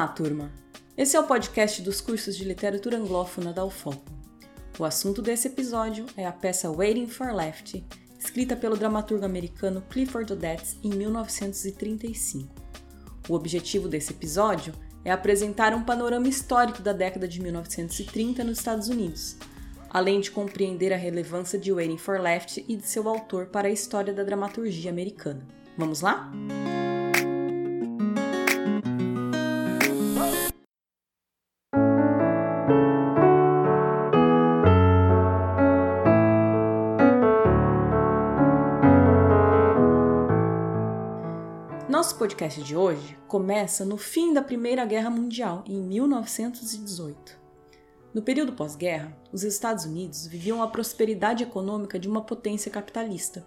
Olá, turma! Esse é o podcast dos cursos de literatura anglófona da UFOP. O assunto desse episódio é a peça Waiting for Left, escrita pelo dramaturgo americano Clifford Odets em 1935. O objetivo desse episódio é apresentar um panorama histórico da década de 1930 nos Estados Unidos, além de compreender a relevância de Waiting for Left e de seu autor para a história da dramaturgia americana. Vamos lá? Nosso podcast de hoje começa no fim da Primeira Guerra Mundial, em 1918. No período pós-guerra, os Estados Unidos viviam a prosperidade econômica de uma potência capitalista.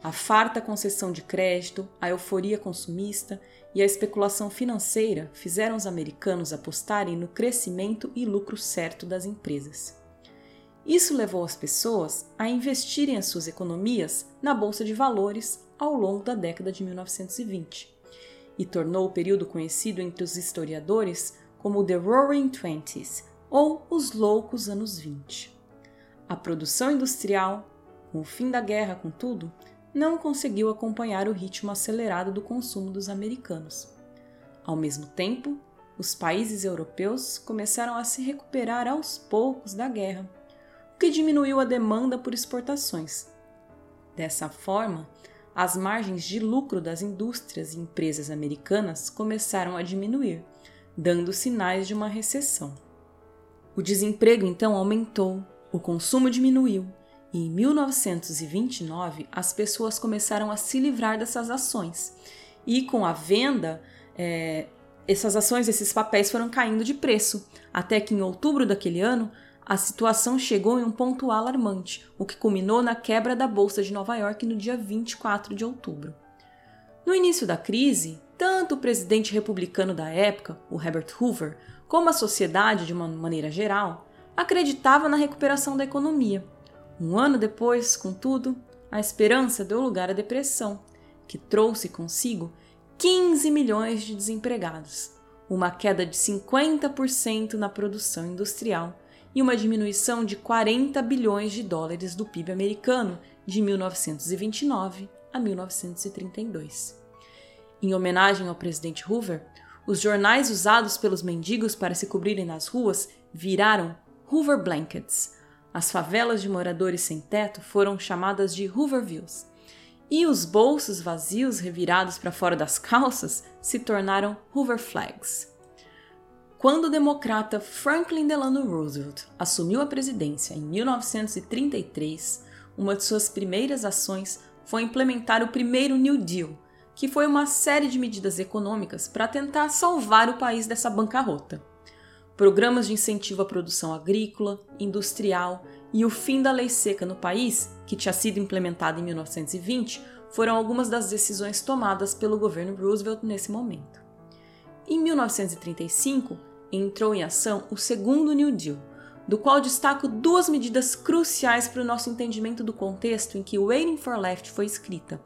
A farta concessão de crédito, a euforia consumista e a especulação financeira fizeram os americanos apostarem no crescimento e lucro certo das empresas. Isso levou as pessoas a investirem as suas economias na bolsa de valores ao longo da década de 1920 e tornou o período conhecido entre os historiadores como The Roaring Twenties ou os Loucos Anos 20. A produção industrial, com o fim da guerra, contudo, não conseguiu acompanhar o ritmo acelerado do consumo dos americanos. Ao mesmo tempo, os países europeus começaram a se recuperar aos poucos da guerra, o que diminuiu a demanda por exportações. Dessa forma, as margens de lucro das indústrias e empresas americanas começaram a diminuir, dando sinais de uma recessão. O desemprego então aumentou, o consumo diminuiu e em 1929 as pessoas começaram a se livrar dessas ações. E com a venda, é, essas ações, esses papéis foram caindo de preço, até que em outubro daquele ano a situação chegou em um ponto alarmante, o que culminou na quebra da Bolsa de Nova York no dia 24 de outubro. No início da crise, tanto o presidente republicano da época, o Herbert Hoover, como a sociedade de uma maneira geral, acreditava na recuperação da economia. Um ano depois, contudo, a esperança deu lugar à depressão, que trouxe consigo 15 milhões de desempregados, uma queda de 50% na produção industrial e uma diminuição de 40 bilhões de dólares do PIB americano de 1929 a 1932. Em homenagem ao presidente Hoover, os jornais usados pelos mendigos para se cobrirem nas ruas viraram Hoover Blankets. As favelas de moradores sem teto foram chamadas de Hoovervilles. E os bolsos vazios revirados para fora das calças se tornaram Hoover Flags. Quando o democrata Franklin Delano Roosevelt assumiu a presidência em 1933, uma de suas primeiras ações foi implementar o primeiro New Deal, que foi uma série de medidas econômicas para tentar salvar o país dessa bancarrota. Programas de incentivo à produção agrícola, industrial e o fim da lei seca no país, que tinha sido implementada em 1920, foram algumas das decisões tomadas pelo governo Roosevelt nesse momento. Em 1935, entrou em ação o segundo New Deal, do qual destaco duas medidas cruciais para o nosso entendimento do contexto em que Waiting for Left foi escrita: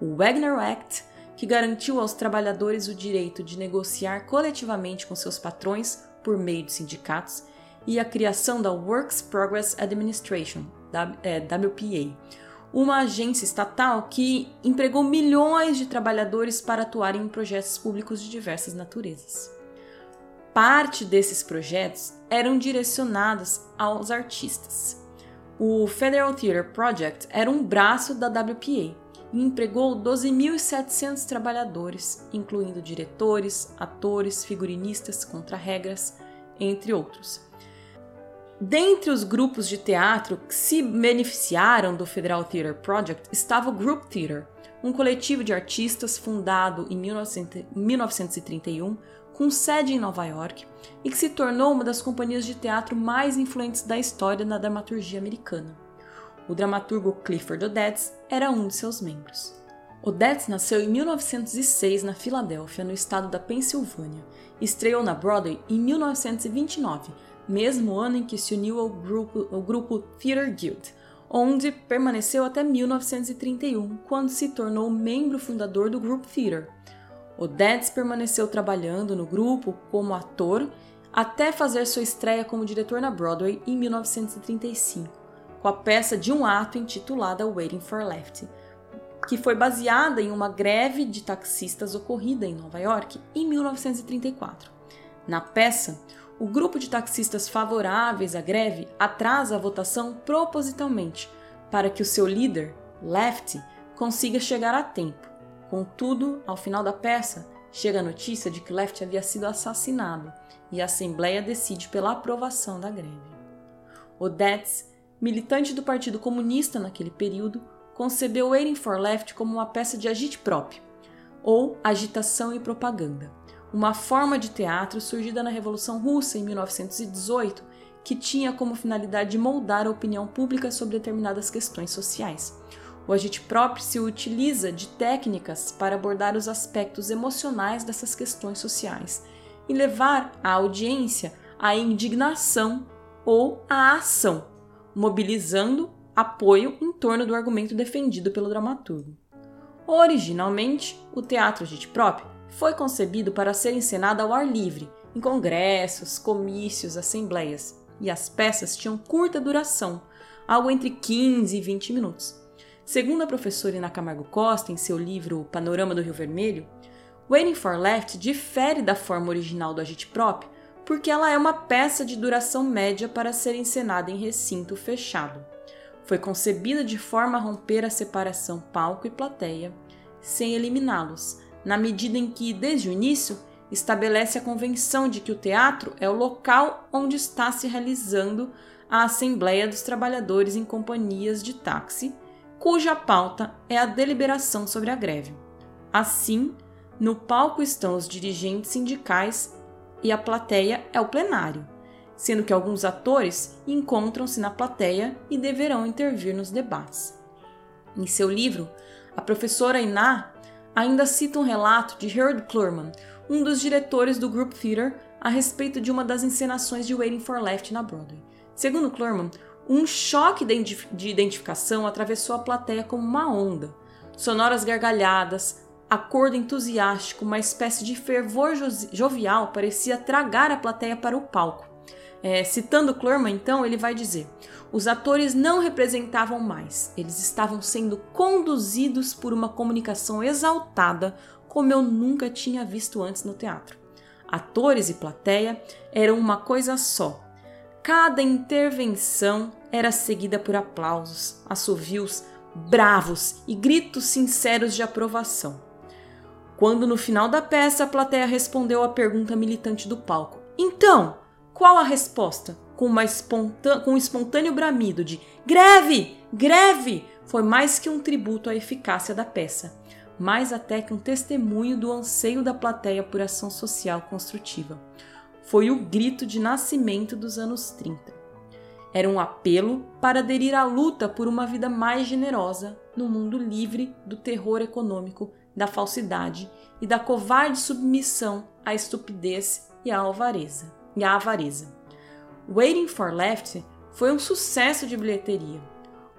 o Wagner Act, que garantiu aos trabalhadores o direito de negociar coletivamente com seus patrões por meio de sindicatos, e a criação da Works Progress Administration, WPA, uma agência estatal que empregou milhões de trabalhadores para atuarem em projetos públicos de diversas naturezas parte desses projetos eram direcionados aos artistas. O Federal Theatre Project era um braço da WPA e empregou 12.700 trabalhadores, incluindo diretores, atores, figurinistas, contra-regras, entre outros. Dentre os grupos de teatro que se beneficiaram do Federal Theatre Project estava o Group Theatre, um coletivo de artistas fundado em 1931 com sede em Nova York e que se tornou uma das companhias de teatro mais influentes da história na dramaturgia americana. O dramaturgo Clifford Odets era um de seus membros. Odets nasceu em 1906 na Filadélfia, no estado da Pensilvânia, estreou na Broadway em 1929, mesmo ano em que se uniu ao grupo, ao grupo Theatre Guild, onde permaneceu até 1931, quando se tornou membro fundador do Group Theatre, Odets permaneceu trabalhando no grupo como ator até fazer sua estreia como diretor na Broadway em 1935, com a peça de um ato intitulada Waiting for Lefty, que foi baseada em uma greve de taxistas ocorrida em Nova York em 1934. Na peça, o grupo de taxistas favoráveis à greve atrasa a votação propositalmente para que o seu líder, Lefty, consiga chegar a tempo. Contudo, ao final da peça, chega a notícia de que Lefty havia sido assassinado e a Assembleia decide pela aprovação da greve. Odets, militante do Partido Comunista naquele período, concebeu Waiting for Left como uma peça de agite próprio, ou agitação e propaganda, uma forma de teatro surgida na Revolução Russa em 1918 que tinha como finalidade moldar a opinião pública sobre determinadas questões sociais. O agite próprio se utiliza de técnicas para abordar os aspectos emocionais dessas questões sociais e levar a audiência à indignação ou à ação, mobilizando apoio em torno do argumento defendido pelo dramaturgo. Originalmente, o teatro agite-próprio foi concebido para ser encenado ao ar livre, em congressos, comícios, assembleias, e as peças tinham curta duração, algo entre 15 e 20 minutos. Segundo a professora Ina Camargo Costa, em seu livro Panorama do Rio Vermelho, Waiting for Left difere da forma original do agite próprio porque ela é uma peça de duração média para ser encenada em recinto fechado. Foi concebida de forma a romper a separação palco e plateia, sem eliminá-los, na medida em que, desde o início, estabelece a convenção de que o teatro é o local onde está se realizando a Assembleia dos Trabalhadores em companhias de táxi, cuja pauta é a deliberação sobre a greve. Assim, no palco estão os dirigentes sindicais e a plateia é o plenário, sendo que alguns atores encontram-se na plateia e deverão intervir nos debates. Em seu livro, a professora Iná ainda cita um relato de Harold Clurman, um dos diretores do Group Theatre, a respeito de uma das encenações de Waiting for Left na Broadway. Segundo Clurman, um choque de identificação atravessou a plateia como uma onda. Sonoras gargalhadas, acordo entusiástico, uma espécie de fervor jovial parecia tragar a plateia para o palco. É, citando Clurman, então, ele vai dizer: os atores não representavam mais, eles estavam sendo conduzidos por uma comunicação exaltada como eu nunca tinha visto antes no teatro. Atores e plateia eram uma coisa só. Cada intervenção era seguida por aplausos, assovios bravos e gritos sinceros de aprovação. Quando no final da peça a plateia respondeu à pergunta militante do palco: Então, qual a resposta? Com, uma com um espontâneo bramido de greve! Greve! Foi mais que um tributo à eficácia da peça, mais até que um testemunho do anseio da plateia por ação social construtiva. Foi o grito de nascimento dos anos 30. Era um apelo para aderir à luta por uma vida mais generosa no mundo livre do terror econômico da falsidade e da covarde submissão à estupidez e à avareza. E à avareza. Waiting for Left foi um sucesso de bilheteria.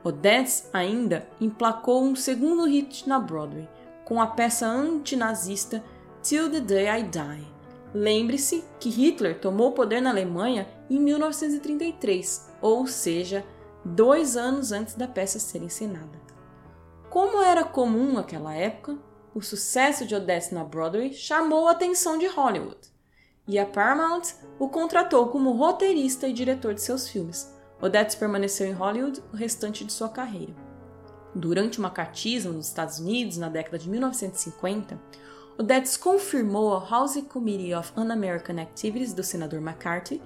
Odets ainda emplacou um segundo hit na Broadway com a peça antinazista Till the Day I Die. Lembre-se que Hitler tomou o poder na Alemanha em 1933, ou seja, dois anos antes da peça ser encenada. Como era comum naquela época, o sucesso de Odessa na Broadway chamou a atenção de Hollywood, e a Paramount o contratou como roteirista e diretor de seus filmes. Odette permaneceu em Hollywood o restante de sua carreira. Durante uma cartismo nos Estados Unidos na década de 1950, Odette confirmou ao House Committee of Un-American Activities do senador McCarthy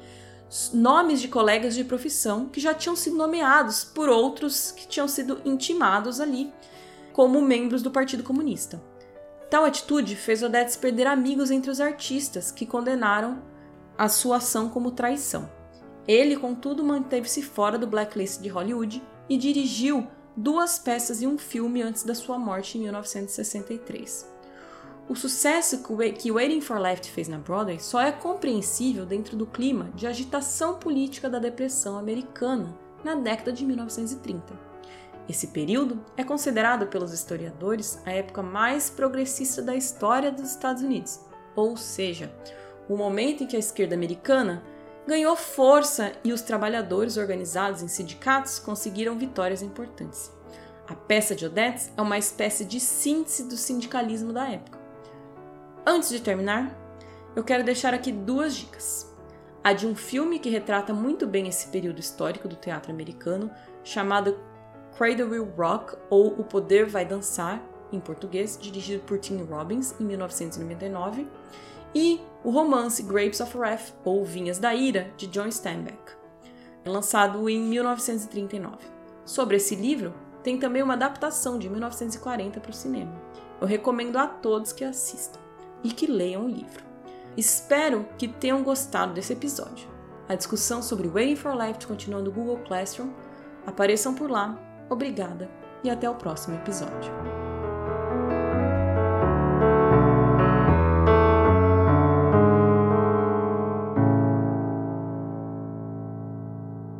nomes de colegas de profissão que já tinham sido nomeados por outros que tinham sido intimados ali como membros do Partido Comunista. Tal atitude fez Odets perder amigos entre os artistas que condenaram a sua ação como traição. Ele, contudo, manteve-se fora do blacklist de Hollywood e dirigiu duas peças e um filme antes da sua morte em 1963. O sucesso que Waiting for Left fez na Broadway só é compreensível dentro do clima de agitação política da Depressão Americana na década de 1930. Esse período é considerado pelos historiadores a época mais progressista da história dos Estados Unidos, ou seja, o momento em que a esquerda americana ganhou força e os trabalhadores organizados em sindicatos conseguiram vitórias importantes. A peça de Odette é uma espécie de síntese do sindicalismo da época. Antes de terminar, eu quero deixar aqui duas dicas. A de um filme que retrata muito bem esse período histórico do teatro americano, chamado Cradle Will Rock ou O Poder Vai Dançar, em português, dirigido por Tim Robbins em 1999, e o romance Grapes of Wrath ou Vinhas da Ira, de John Steinbeck, lançado em 1939. Sobre esse livro, tem também uma adaptação de 1940 para o cinema. Eu recomendo a todos que assistam e que leiam o livro. Espero que tenham gostado desse episódio. A discussão sobre Waiting for Left continua no Google Classroom. Apareçam por lá. Obrigada e até o próximo episódio.